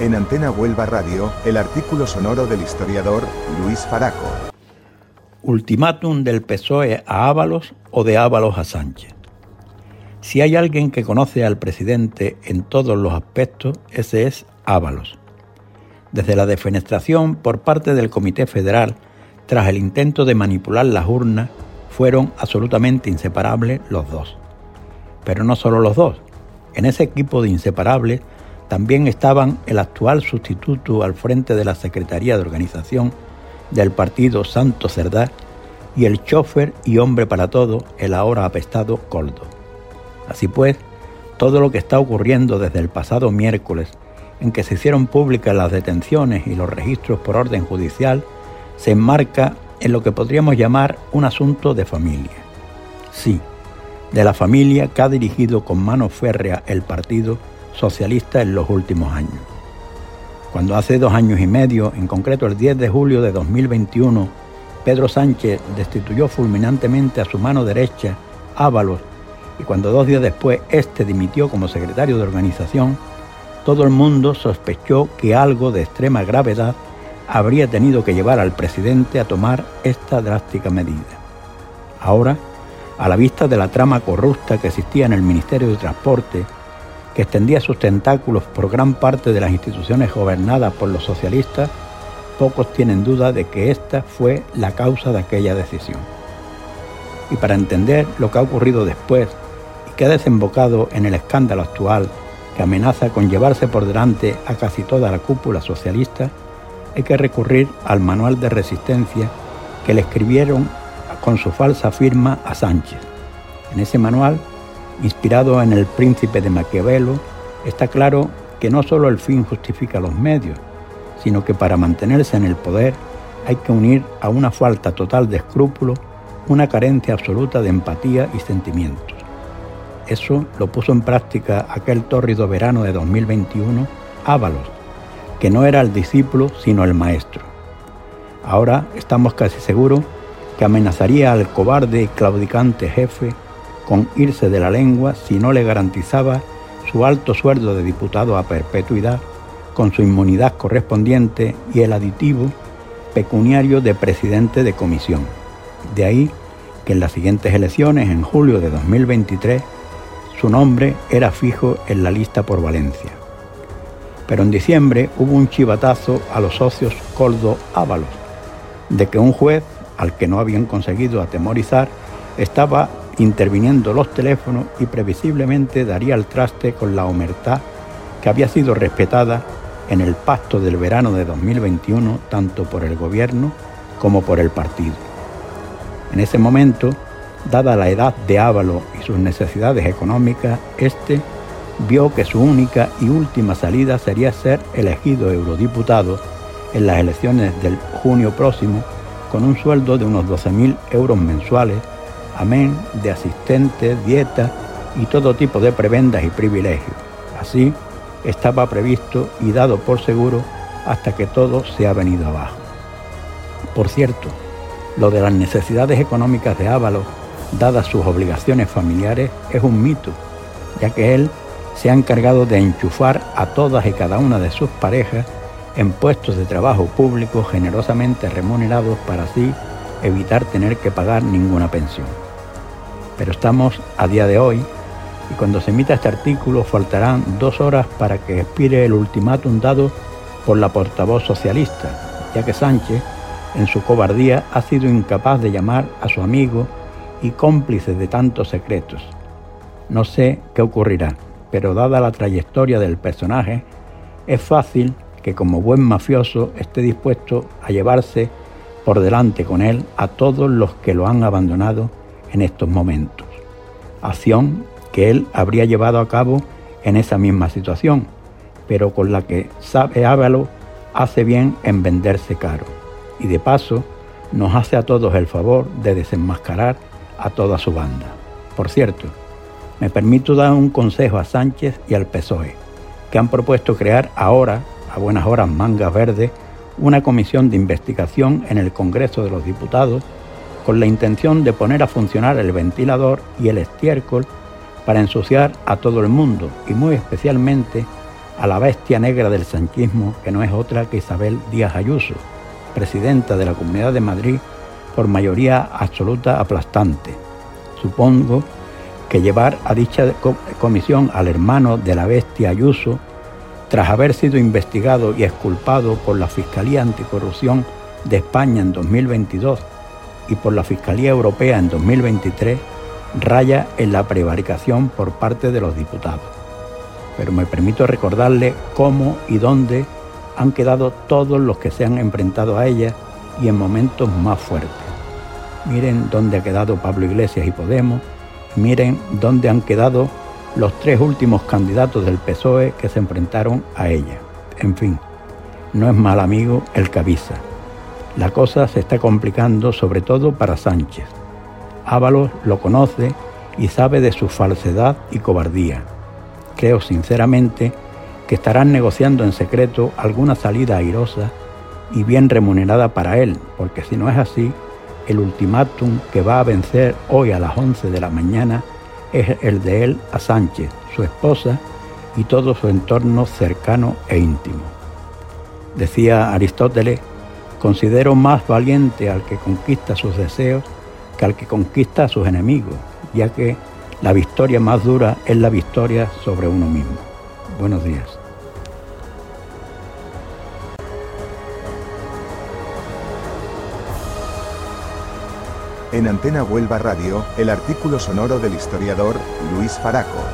En Antena Huelva Radio, el artículo sonoro del historiador Luis Faraco. Ultimátum del PSOE a Ábalos o de Ábalos a Sánchez. Si hay alguien que conoce al presidente en todos los aspectos, ese es Ábalos. Desde la defenestración por parte del Comité Federal, tras el intento de manipular las urnas, fueron absolutamente inseparables los dos. Pero no solo los dos. En ese equipo de inseparables también estaban el actual sustituto al frente de la Secretaría de Organización del partido Santo Cerdá y el chofer y hombre para todo, el ahora apestado Coldo. Así pues, todo lo que está ocurriendo desde el pasado miércoles, en que se hicieron públicas las detenciones y los registros por orden judicial, se enmarca en lo que podríamos llamar un asunto de familia. Sí, de la familia que ha dirigido con mano férrea el partido socialista en los últimos años. Cuando hace dos años y medio, en concreto el 10 de julio de 2021, Pedro Sánchez destituyó fulminantemente a su mano derecha, Ábalos, y cuando dos días después éste dimitió como secretario de organización, todo el mundo sospechó que algo de extrema gravedad habría tenido que llevar al presidente a tomar esta drástica medida. Ahora, a la vista de la trama corrupta que existía en el Ministerio de Transporte, que extendía sus tentáculos por gran parte de las instituciones gobernadas por los socialistas, pocos tienen duda de que esta fue la causa de aquella decisión. Y para entender lo que ha ocurrido después y que ha desembocado en el escándalo actual que amenaza con llevarse por delante a casi toda la cúpula socialista, hay que recurrir al manual de resistencia que le escribieron con su falsa firma a Sánchez. En ese manual inspirado en el príncipe de Maquiavelo, está claro que no solo el fin justifica los medios, sino que para mantenerse en el poder hay que unir a una falta total de escrúpulo una carencia absoluta de empatía y sentimientos. Eso lo puso en práctica aquel tórrido verano de 2021 Ábalos, que no era el discípulo sino el maestro. Ahora estamos casi seguros que amenazaría al cobarde y claudicante jefe con irse de la lengua si no le garantizaba su alto sueldo de diputado a perpetuidad, con su inmunidad correspondiente y el aditivo pecuniario de presidente de comisión. De ahí que en las siguientes elecciones, en julio de 2023, su nombre era fijo en la lista por Valencia. Pero en diciembre hubo un chivatazo a los socios Coldo Ábalos, de que un juez, al que no habían conseguido atemorizar, estaba interviniendo los teléfonos y previsiblemente daría el traste con la omertad que había sido respetada en el pacto del verano de 2021 tanto por el gobierno como por el partido. En ese momento, dada la edad de Ávalo y sus necesidades económicas, este vio que su única y última salida sería ser elegido eurodiputado en las elecciones del junio próximo con un sueldo de unos 12.000 euros mensuales amén de asistentes, dieta y todo tipo de prebendas y privilegios. Así estaba previsto y dado por seguro hasta que todo se ha venido abajo. Por cierto, lo de las necesidades económicas de Ábalos, dadas sus obligaciones familiares, es un mito, ya que él se ha encargado de enchufar a todas y cada una de sus parejas en puestos de trabajo público generosamente remunerados para así evitar tener que pagar ninguna pensión pero estamos a día de hoy y cuando se emita este artículo faltarán dos horas para que expire el ultimátum dado por la portavoz socialista, ya que Sánchez, en su cobardía, ha sido incapaz de llamar a su amigo y cómplice de tantos secretos. No sé qué ocurrirá, pero dada la trayectoria del personaje, es fácil que como buen mafioso esté dispuesto a llevarse por delante con él a todos los que lo han abandonado en estos momentos, acción que él habría llevado a cabo en esa misma situación, pero con la que sabe Ávalo hace bien en venderse caro y de paso nos hace a todos el favor de desenmascarar a toda su banda. Por cierto, me permito dar un consejo a Sánchez y al PSOE, que han propuesto crear ahora, a buenas horas mangas verdes, una comisión de investigación en el Congreso de los Diputados con la intención de poner a funcionar el ventilador y el estiércol para ensuciar a todo el mundo y muy especialmente a la bestia negra del sanchismo, que no es otra que Isabel Díaz Ayuso, presidenta de la Comunidad de Madrid por mayoría absoluta aplastante. Supongo que llevar a dicha comisión al hermano de la bestia Ayuso, tras haber sido investigado y exculpado por la Fiscalía Anticorrupción de España en 2022 y por la Fiscalía Europea en 2023, raya en la prevaricación por parte de los diputados. Pero me permito recordarle cómo y dónde han quedado todos los que se han enfrentado a ella y en momentos más fuertes. Miren dónde ha quedado Pablo Iglesias y Podemos, miren dónde han quedado los tres últimos candidatos del PSOE que se enfrentaron a ella. En fin, no es mal amigo el Cabisa. La cosa se está complicando sobre todo para Sánchez. Ábalos lo conoce y sabe de su falsedad y cobardía. Creo sinceramente que estarán negociando en secreto alguna salida airosa y bien remunerada para él, porque si no es así, el ultimátum que va a vencer hoy a las 11 de la mañana es el de él a Sánchez, su esposa y todo su entorno cercano e íntimo. Decía Aristóteles, considero más valiente al que conquista sus deseos que al que conquista a sus enemigos, ya que la victoria más dura es la victoria sobre uno mismo. Buenos días. En Antena Huelva Radio, el artículo sonoro del historiador Luis Faraco.